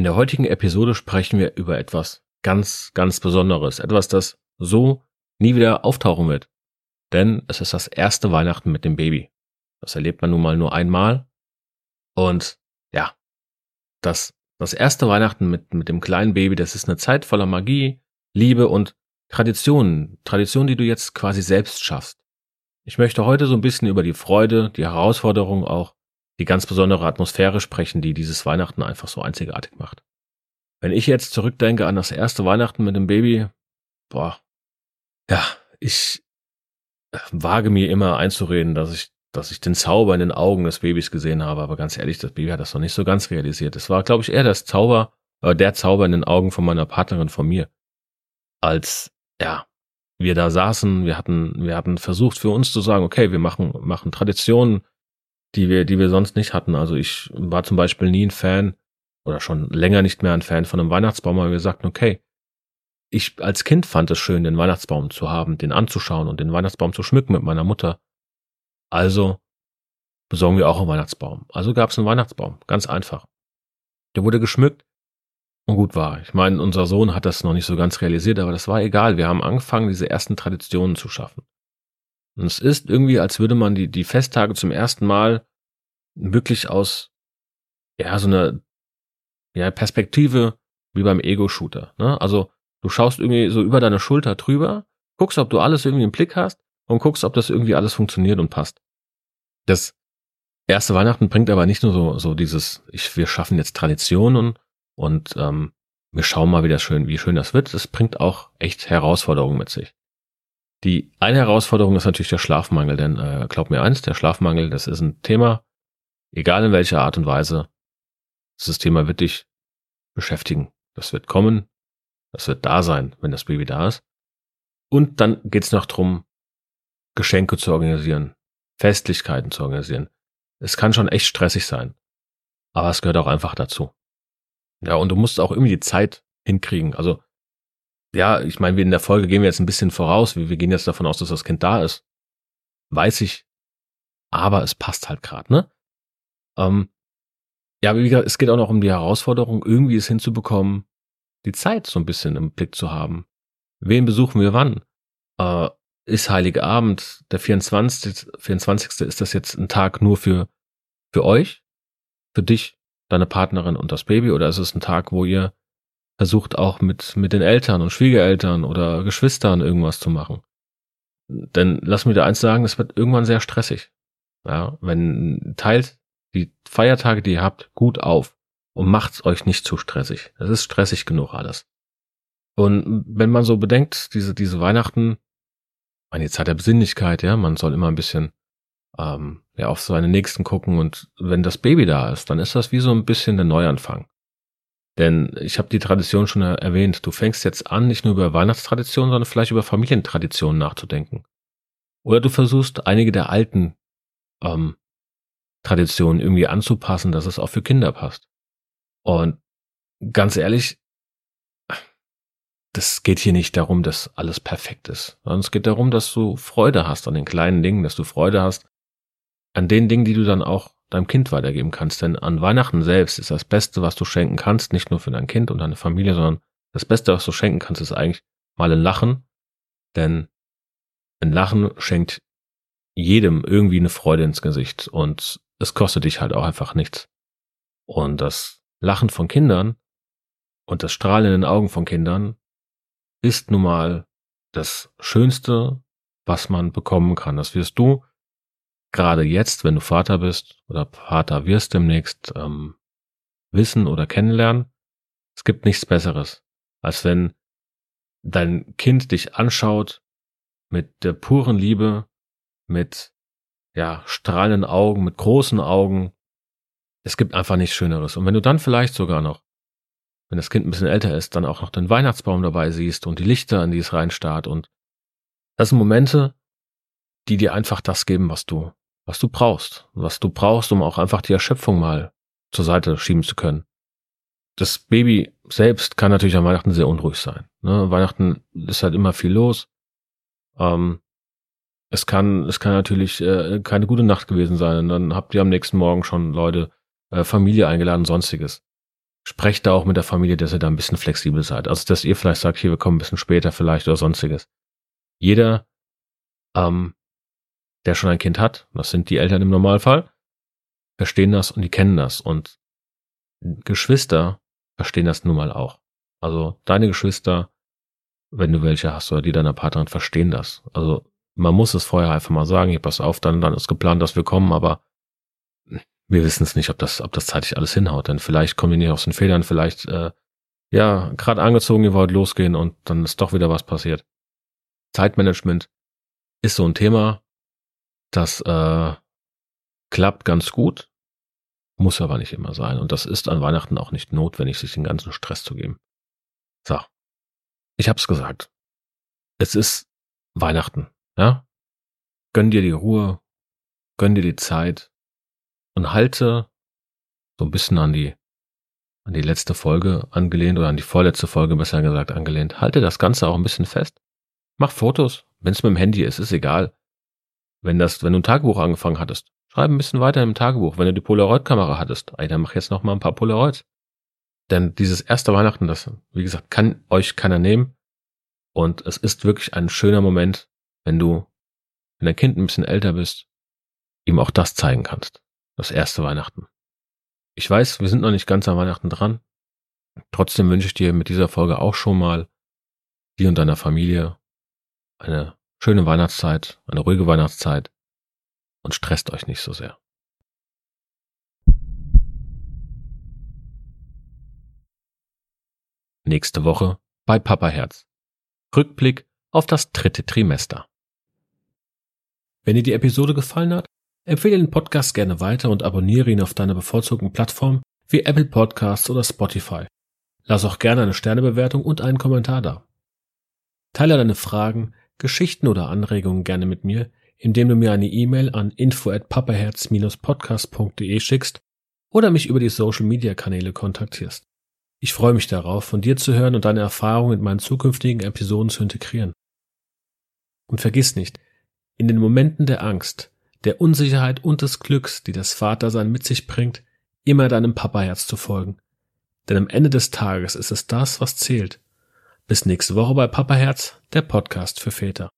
In der heutigen Episode sprechen wir über etwas ganz, ganz Besonderes. Etwas, das so nie wieder auftauchen wird. Denn es ist das erste Weihnachten mit dem Baby. Das erlebt man nun mal nur einmal. Und ja, das, das erste Weihnachten mit, mit dem kleinen Baby, das ist eine Zeit voller Magie, Liebe und Traditionen. Traditionen, die du jetzt quasi selbst schaffst. Ich möchte heute so ein bisschen über die Freude, die Herausforderung auch die ganz besondere Atmosphäre sprechen, die dieses Weihnachten einfach so einzigartig macht. Wenn ich jetzt zurückdenke an das erste Weihnachten mit dem Baby, boah, ja, ich wage mir immer einzureden, dass ich, dass ich den Zauber in den Augen des Babys gesehen habe, aber ganz ehrlich, das Baby hat das noch nicht so ganz realisiert. Es war, glaube ich, eher das Zauber, äh, der Zauber in den Augen von meiner Partnerin von mir. Als, ja, wir da saßen, wir hatten, wir hatten versucht für uns zu sagen, okay, wir machen, machen Traditionen, die wir, die wir sonst nicht hatten. Also ich war zum Beispiel nie ein Fan oder schon länger nicht mehr ein Fan von einem Weihnachtsbaum, aber wir sagten, okay, ich als Kind fand es schön, den Weihnachtsbaum zu haben, den anzuschauen und den Weihnachtsbaum zu schmücken mit meiner Mutter. Also besorgen wir auch einen Weihnachtsbaum. Also gab es einen Weihnachtsbaum, ganz einfach. Der wurde geschmückt und gut war. Ich meine, unser Sohn hat das noch nicht so ganz realisiert, aber das war egal. Wir haben angefangen, diese ersten Traditionen zu schaffen. Und es ist irgendwie, als würde man die, die Festtage zum ersten Mal wirklich aus, ja, so einer, ja, Perspektive wie beim Ego-Shooter, ne? Also, du schaust irgendwie so über deine Schulter drüber, guckst, ob du alles irgendwie im Blick hast und guckst, ob das irgendwie alles funktioniert und passt. Das erste Weihnachten bringt aber nicht nur so, so dieses, ich, wir schaffen jetzt Traditionen und, ähm, wir schauen mal, wie das schön, wie schön das wird. Es bringt auch echt Herausforderungen mit sich. Die eine Herausforderung ist natürlich der Schlafmangel, denn äh, glaub mir eins, der Schlafmangel, das ist ein Thema, egal in welcher Art und Weise. Dieses Thema wird dich beschäftigen. Das wird kommen, das wird da sein, wenn das Baby da ist. Und dann geht's noch drum, Geschenke zu organisieren, Festlichkeiten zu organisieren. Es kann schon echt stressig sein. Aber es gehört auch einfach dazu. Ja, und du musst auch irgendwie die Zeit hinkriegen. Also ja, ich meine, wir in der Folge gehen wir jetzt ein bisschen voraus. Wir, wir gehen jetzt davon aus, dass das Kind da ist. Weiß ich. Aber es passt halt gerade, ne? Ähm, ja, wie gesagt, es geht auch noch um die Herausforderung, irgendwie es hinzubekommen, die Zeit so ein bisschen im Blick zu haben. Wen besuchen wir wann? Äh, ist Heilige Abend, der 24. 24. ist das jetzt ein Tag nur für, für euch? Für dich, deine Partnerin und das Baby? Oder ist es ein Tag, wo ihr versucht auch mit, mit den Eltern und Schwiegereltern oder Geschwistern irgendwas zu machen. Denn lass mir da eins sagen, es wird irgendwann sehr stressig. Ja, wenn teilt die Feiertage, die ihr habt, gut auf und macht's euch nicht zu stressig. Es ist stressig genug alles. Und wenn man so bedenkt, diese, diese Weihnachten, meine Zeit der Besinnlichkeit, ja, man soll immer ein bisschen ähm, ja, auf seine Nächsten gucken und wenn das Baby da ist, dann ist das wie so ein bisschen der Neuanfang. Denn ich habe die Tradition schon erwähnt, du fängst jetzt an, nicht nur über Weihnachtstraditionen, sondern vielleicht über Familientraditionen nachzudenken. Oder du versuchst einige der alten ähm, Traditionen irgendwie anzupassen, dass es auch für Kinder passt. Und ganz ehrlich, das geht hier nicht darum, dass alles perfekt ist, sondern es geht darum, dass du Freude hast an den kleinen Dingen, dass du Freude hast an den Dingen, die du dann auch deinem Kind weitergeben kannst. Denn an Weihnachten selbst ist das Beste, was du schenken kannst, nicht nur für dein Kind und deine Familie, sondern das Beste, was du schenken kannst, ist eigentlich mal ein Lachen. Denn ein Lachen schenkt jedem irgendwie eine Freude ins Gesicht und es kostet dich halt auch einfach nichts. Und das Lachen von Kindern und das Strahlen in den Augen von Kindern, ist nun mal das Schönste, was man bekommen kann. Das wirst du gerade jetzt, wenn du Vater bist oder Vater wirst demnächst, ähm, wissen oder kennenlernen. Es gibt nichts Besseres, als wenn dein Kind dich anschaut mit der puren Liebe, mit ja, strahlenden Augen, mit großen Augen. Es gibt einfach nichts Schöneres. Und wenn du dann vielleicht sogar noch, wenn das Kind ein bisschen älter ist, dann auch noch den Weihnachtsbaum dabei siehst und die Lichter, an die es reinstarrt und das sind Momente, die dir einfach das geben, was du, was du brauchst, was du brauchst, um auch einfach die Erschöpfung mal zur Seite schieben zu können. Das Baby selbst kann natürlich an Weihnachten sehr unruhig sein. Ne? Weihnachten ist halt immer viel los. Ähm, es kann, es kann natürlich äh, keine gute Nacht gewesen sein. Und dann habt ihr am nächsten Morgen schon Leute, äh, Familie eingeladen, sonstiges. Sprecht da auch mit der Familie, dass ihr da ein bisschen flexibel seid. Also, dass ihr vielleicht sagt, hier, wir kommen ein bisschen später vielleicht oder sonstiges. Jeder, ähm, der schon ein Kind hat, das sind die Eltern im Normalfall, verstehen das und die kennen das. Und Geschwister verstehen das nun mal auch. Also deine Geschwister, wenn du welche hast oder die deiner Partnerin, verstehen das. Also man muss es vorher einfach mal sagen, hier pass auf, dann, dann ist geplant, dass wir kommen, aber wir wissen es nicht, ob das, ob das zeitlich alles hinhaut. Denn vielleicht kommen wir nicht aus den Federn, vielleicht, äh, ja, gerade angezogen, ihr wollt losgehen und dann ist doch wieder was passiert. Zeitmanagement ist so ein Thema, das äh, klappt ganz gut, muss aber nicht immer sein. Und das ist an Weihnachten auch nicht notwendig, sich den ganzen Stress zu geben. So, ich hab's gesagt. Es ist Weihnachten, ja? Gönn dir die Ruhe, gönn dir die Zeit und halte so ein bisschen an die an die letzte Folge angelehnt oder an die vorletzte Folge besser gesagt angelehnt. Halte das Ganze auch ein bisschen fest. Mach Fotos, wenn es mit dem Handy ist, ist egal. Wenn das, wenn du ein Tagebuch angefangen hattest, schreib ein bisschen weiter im Tagebuch. Wenn du die Polaroid-Kamera hattest, ey, dann mach jetzt noch mal ein paar Polaroids. Denn dieses erste Weihnachten, das, wie gesagt, kann euch keiner nehmen. Und es ist wirklich ein schöner Moment, wenn du, wenn dein Kind ein bisschen älter bist, ihm auch das zeigen kannst. Das erste Weihnachten. Ich weiß, wir sind noch nicht ganz an Weihnachten dran. Trotzdem wünsche ich dir mit dieser Folge auch schon mal dir und deiner Familie eine schöne Weihnachtszeit, eine ruhige Weihnachtszeit und stresst euch nicht so sehr. Nächste Woche bei Papa Herz. Rückblick auf das dritte Trimester. Wenn dir die Episode gefallen hat, empfehle den Podcast gerne weiter und abonniere ihn auf deiner bevorzugten Plattform wie Apple Podcasts oder Spotify. Lass auch gerne eine Sternebewertung und einen Kommentar da. Teile deine Fragen, Geschichten oder Anregungen gerne mit mir, indem du mir eine E-Mail an info@papaherz-podcast.de schickst oder mich über die Social Media Kanäle kontaktierst. Ich freue mich darauf, von dir zu hören und deine Erfahrungen in meinen zukünftigen Episoden zu integrieren. Und vergiss nicht, in den Momenten der Angst, der Unsicherheit und des Glücks, die das Vatersein mit sich bringt, immer deinem Papaherz zu folgen. Denn am Ende des Tages ist es das, was zählt bis nächste Woche bei Papa Herz, der Podcast für Väter.